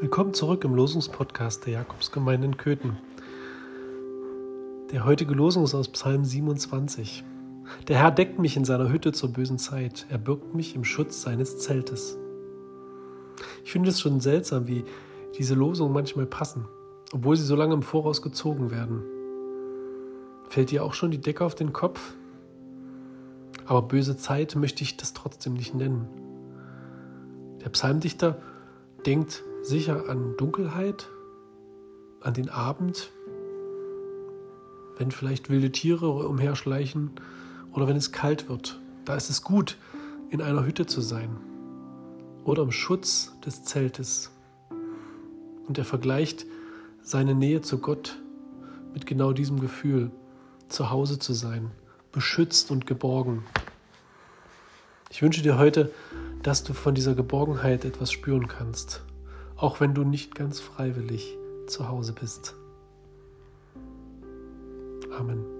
Willkommen zurück im Losungspodcast der Jakobsgemeinde in Köthen. Der heutige Losung ist aus Psalm 27. Der Herr deckt mich in seiner Hütte zur bösen Zeit. Er birgt mich im Schutz seines Zeltes. Ich finde es schon seltsam, wie diese Losungen manchmal passen, obwohl sie so lange im Voraus gezogen werden. Fällt dir auch schon die Decke auf den Kopf? Aber böse Zeit möchte ich das trotzdem nicht nennen. Der Psalmdichter denkt sicher an Dunkelheit, an den Abend, wenn vielleicht wilde Tiere umherschleichen oder wenn es kalt wird. Da ist es gut, in einer Hütte zu sein oder im Schutz des Zeltes. Und er vergleicht seine Nähe zu Gott mit genau diesem Gefühl, zu Hause zu sein, beschützt und geborgen. Ich wünsche dir heute, dass du von dieser Geborgenheit etwas spüren kannst auch wenn du nicht ganz freiwillig zu Hause bist. Amen.